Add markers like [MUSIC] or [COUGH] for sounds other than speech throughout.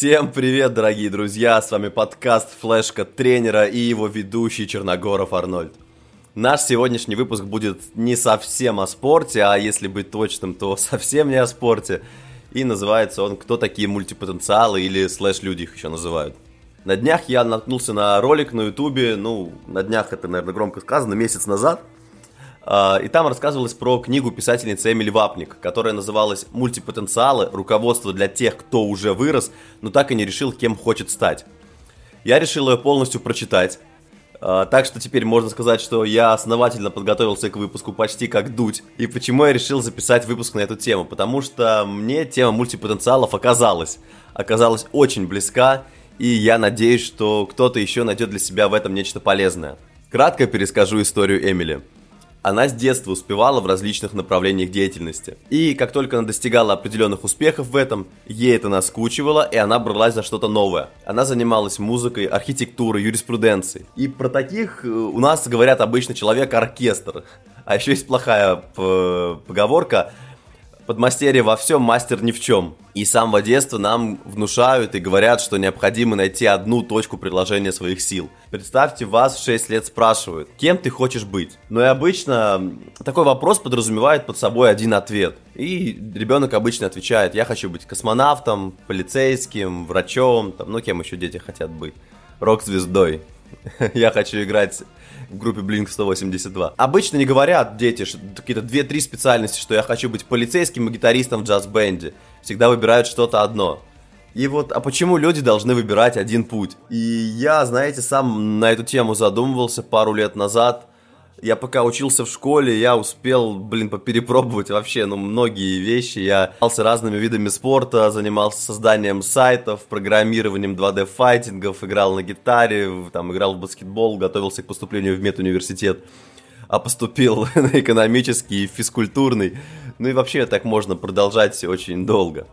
Всем привет, дорогие друзья! С вами подкаст «Флешка тренера» и его ведущий Черногоров Арнольд. Наш сегодняшний выпуск будет не совсем о спорте, а если быть точным, то [LAUGHS] совсем не о спорте. И называется он «Кто такие мультипотенциалы» или «Слэш-люди» их еще называют. На днях я наткнулся на ролик на ютубе, ну, на днях это, наверное, громко сказано, месяц назад. А, и там рассказывалось про книгу писательницы Эмили Вапник, которая называлась «Мультипотенциалы. Руководство для тех, кто уже вырос, но так и не решил, кем хочет стать». Я решил ее полностью прочитать. А, так что теперь можно сказать, что я основательно подготовился к выпуску почти как дуть. И почему я решил записать выпуск на эту тему? Потому что мне тема мультипотенциалов оказалась. Оказалась очень близка, и я надеюсь, что кто-то еще найдет для себя в этом нечто полезное. Кратко перескажу историю Эмили. Она с детства успевала в различных направлениях деятельности. И как только она достигала определенных успехов в этом, ей это наскучивало, и она бралась за что-то новое. Она занималась музыкой, архитектурой, юриспруденцией. И про таких э, у нас говорят обычно человек-оркестр. А еще есть плохая поговорка подмастерье во всем, мастер ни в чем. И с самого детства нам внушают и говорят, что необходимо найти одну точку приложения своих сил. Представьте, вас в 6 лет спрашивают, кем ты хочешь быть? Но и обычно такой вопрос подразумевает под собой один ответ. И ребенок обычно отвечает, я хочу быть космонавтом, полицейским, врачом, там, ну кем еще дети хотят быть? Рок-звездой. [LAUGHS] Я хочу играть в группе Blink-182. Обычно не говорят дети какие-то 2-3 специальности, что я хочу быть полицейским и гитаристом в джаз-бенде. Всегда выбирают что-то одно. И вот, а почему люди должны выбирать один путь? И я, знаете, сам на эту тему задумывался пару лет назад. Я пока учился в школе, я успел, блин, поперепробовать вообще, ну, многие вещи. Я занимался разными видами спорта, занимался созданием сайтов, программированием 2D-файтингов, играл на гитаре, там, играл в баскетбол, готовился к поступлению в медуниверситет а поступил [LAUGHS] на экономический и физкультурный. Ну и вообще так можно продолжать очень долго.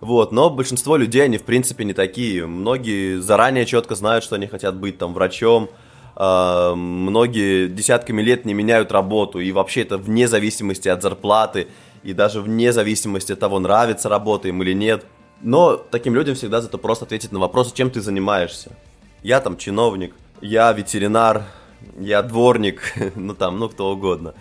Вот, но большинство людей, они в принципе не такие. Многие заранее четко знают, что они хотят быть там врачом, э, многие десятками лет не меняют работу, и вообще это вне зависимости от зарплаты, и даже вне зависимости от того, нравится работа им или нет. Но таким людям всегда зато просто ответить на вопрос, чем ты занимаешься. Я там чиновник, я ветеринар, я дворник, [LAUGHS] ну там, ну кто угодно,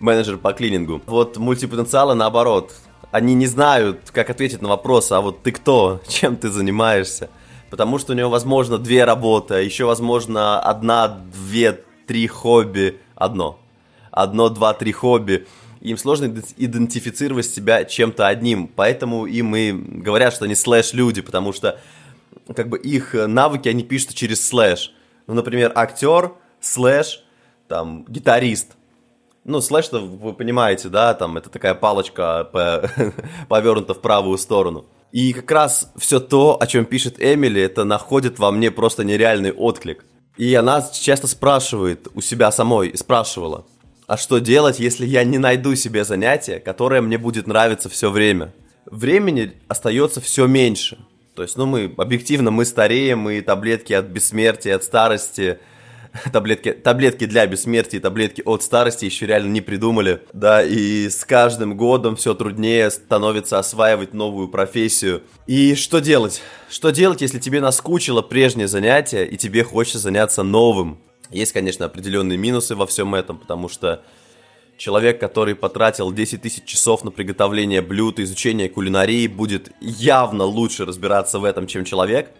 менеджер по клинингу. Вот мультипотенциалы наоборот, они не знают, как ответить на вопрос, а вот ты кто, чем ты занимаешься потому что у него, возможно, две работы, а еще, возможно, одна, две, три хобби, одно. Одно, два, три хобби. Им сложно идентифицировать себя чем-то одним, поэтому им и говорят, что они слэш-люди, потому что как бы их навыки они пишут через слэш. Ну, например, актер, слэш, там, гитарист. Ну, слэш, вы понимаете, да, там, это такая палочка [LAUGHS] повернута в правую сторону. И как раз все то, о чем пишет Эмили, это находит во мне просто нереальный отклик. И она часто спрашивает у себя самой, спрашивала, а что делать, если я не найду себе занятие, которое мне будет нравиться все время? Времени остается все меньше. То есть, ну, мы, объективно, мы стареем, и таблетки от бессмертия, от старости – [LAUGHS] таблетки, таблетки для бессмертия, таблетки от старости еще реально не придумали. Да, и с каждым годом все труднее становится осваивать новую профессию. И что делать? Что делать, если тебе наскучило прежнее занятие и тебе хочется заняться новым? Есть, конечно, определенные минусы во всем этом, потому что человек, который потратил 10 тысяч часов на приготовление блюд изучение кулинарии, будет явно лучше разбираться в этом, чем человек,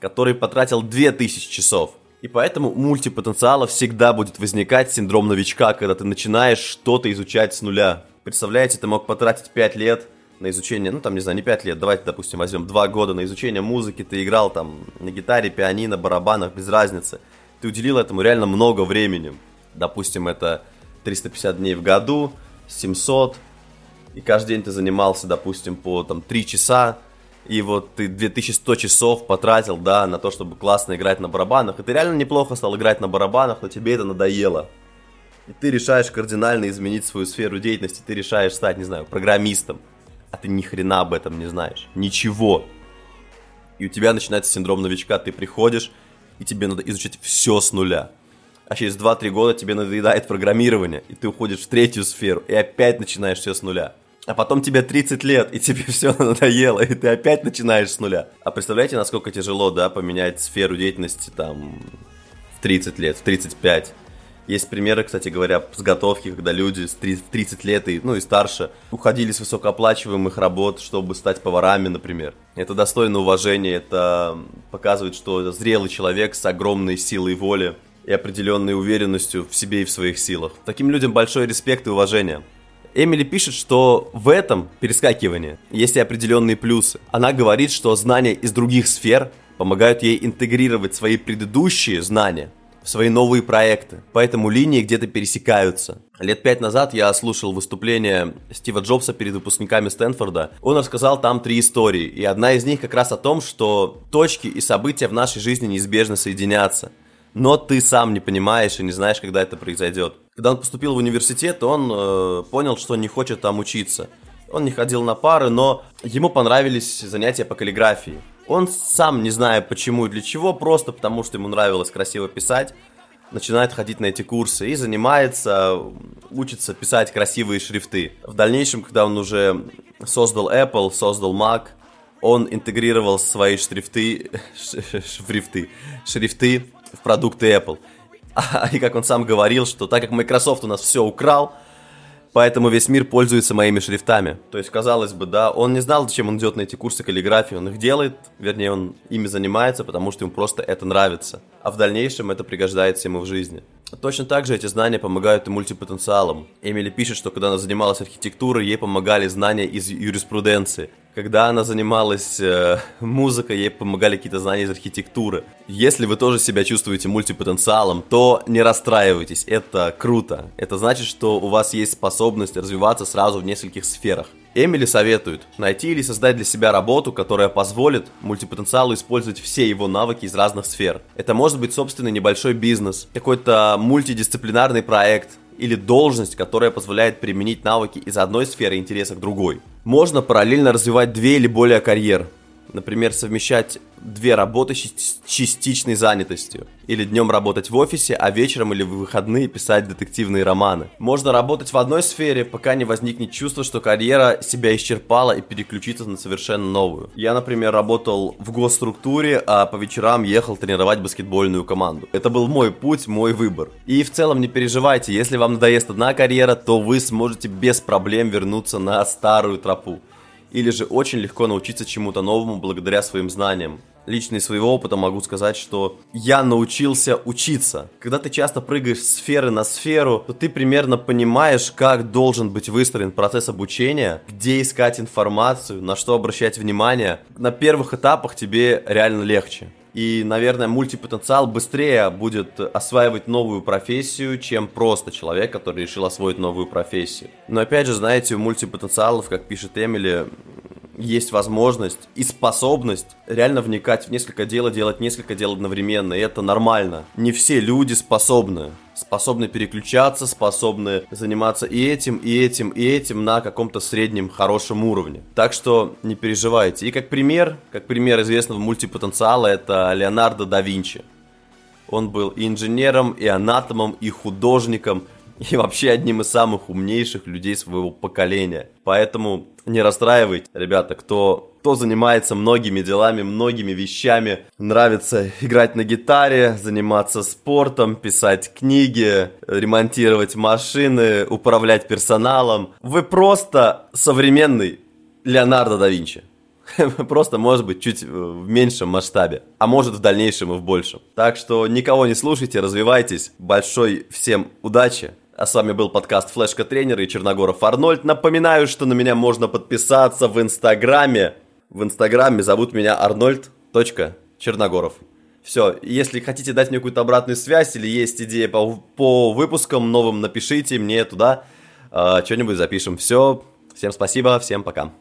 который потратил 2000 часов – и поэтому мультипотенциала всегда будет возникать синдром новичка, когда ты начинаешь что-то изучать с нуля. Представляете, ты мог потратить 5 лет на изучение, ну там, не знаю, не 5 лет, давайте, допустим, возьмем 2 года на изучение музыки, ты играл там на гитаре, пианино, барабанах, без разницы. Ты уделил этому реально много времени. Допустим, это 350 дней в году, 700, и каждый день ты занимался, допустим, по там 3 часа, и вот ты 2100 часов потратил, да, на то, чтобы классно играть на барабанах, и ты реально неплохо стал играть на барабанах, но тебе это надоело. И ты решаешь кардинально изменить свою сферу деятельности, ты решаешь стать, не знаю, программистом, а ты ни хрена об этом не знаешь, ничего. И у тебя начинается синдром новичка, ты приходишь, и тебе надо изучить все с нуля. А через 2-3 года тебе надоедает программирование, и ты уходишь в третью сферу, и опять начинаешь все с нуля. А потом тебе 30 лет, и тебе [LAUGHS] все надоело, и ты опять начинаешь с нуля. А представляете, насколько тяжело, да, поменять сферу деятельности там в 30 лет, в 35. Есть примеры, кстати говоря, подготовки, когда люди с 30 лет и, ну, и старше уходили с высокооплачиваемых работ, чтобы стать поварами, например. Это достойно уважения, это показывает, что зрелый человек с огромной силой воли и определенной уверенностью в себе и в своих силах. Таким людям большой респект и уважение. Эмили пишет, что в этом перескакивании есть и определенные плюсы. Она говорит, что знания из других сфер помогают ей интегрировать свои предыдущие знания в свои новые проекты. Поэтому линии где-то пересекаются. Лет пять назад я слушал выступление Стива Джобса перед выпускниками Стэнфорда. Он рассказал там три истории, и одна из них как раз о том, что точки и события в нашей жизни неизбежно соединятся. Но ты сам не понимаешь и не знаешь, когда это произойдет. Когда он поступил в университет, он э, понял, что не хочет там учиться. Он не ходил на пары, но ему понравились занятия по каллиграфии. Он сам, не зная почему и для чего, просто потому что ему нравилось красиво писать, начинает ходить на эти курсы и занимается, учится писать красивые шрифты. В дальнейшем, когда он уже создал Apple, создал Mac, он интегрировал свои шрифты, [LAUGHS] шрифты, шрифты в продукты Apple. [LAUGHS] И как он сам говорил, что так как Microsoft у нас все украл, Поэтому весь мир пользуется моими шрифтами. То есть, казалось бы, да, он не знал, зачем он идет на эти курсы каллиграфии. Он их делает, вернее, он ими занимается, потому что ему просто это нравится. А в дальнейшем это пригождается ему в жизни. Точно так же эти знания помогают и мультипотенциалам. Эмили пишет, что когда она занималась архитектурой, ей помогали знания из юриспруденции. Когда она занималась э, музыкой, ей помогали какие-то знания из архитектуры. Если вы тоже себя чувствуете мультипотенциалом, то не расстраивайтесь, это круто. Это значит, что у вас есть способность развиваться сразу в нескольких сферах. Эмили советует найти или создать для себя работу, которая позволит мультипотенциалу использовать все его навыки из разных сфер. Это может быть собственный небольшой бизнес, какой-то мультидисциплинарный проект, или должность, которая позволяет применить навыки из одной сферы интереса к другой. Можно параллельно развивать две или более карьер, Например, совмещать две работы с частичной занятостью. Или днем работать в офисе, а вечером или в выходные писать детективные романы. Можно работать в одной сфере, пока не возникнет чувство, что карьера себя исчерпала и переключиться на совершенно новую. Я, например, работал в госструктуре, а по вечерам ехал тренировать баскетбольную команду. Это был мой путь, мой выбор. И в целом не переживайте, если вам надоест одна карьера, то вы сможете без проблем вернуться на старую тропу или же очень легко научиться чему-то новому благодаря своим знаниям. Лично из своего опыта могу сказать, что я научился учиться. Когда ты часто прыгаешь с сферы на сферу, то ты примерно понимаешь, как должен быть выстроен процесс обучения, где искать информацию, на что обращать внимание. На первых этапах тебе реально легче. И, наверное, мультипотенциал быстрее будет осваивать новую профессию, чем просто человек, который решил освоить новую профессию. Но опять же, знаете, у мультипотенциалов, как пишет Эмили, есть возможность и способность реально вникать в несколько дел и делать несколько дел одновременно, и это нормально. Не все люди способны. Способны переключаться, способны заниматься и этим, и этим, и этим на каком-то среднем хорошем уровне. Так что не переживайте. И как пример, как пример известного мультипотенциала, это Леонардо да Винчи. Он был и инженером, и анатомом, и художником, [LAUGHS] и вообще одним из самых умнейших людей своего поколения. Поэтому не расстраивайтесь, ребята, кто кто занимается многими делами, многими вещами. Нравится играть на гитаре, заниматься спортом, писать книги, ремонтировать машины, управлять персоналом. Вы просто современный Леонардо да Винчи. [LAUGHS] Просто, может быть, чуть в меньшем масштабе, а может в дальнейшем и в большем. Так что никого не слушайте, развивайтесь. Большой всем удачи. А с вами был подкаст Флешка Тренера и Черногоров Арнольд. Напоминаю, что на меня можно подписаться в Инстаграме. В Инстаграме зовут меня Арнольд.черногоров. Все, если хотите дать мне какую-то обратную связь или есть идеи по, по выпускам новым, напишите мне туда, э, что-нибудь запишем. Все, всем спасибо, всем пока.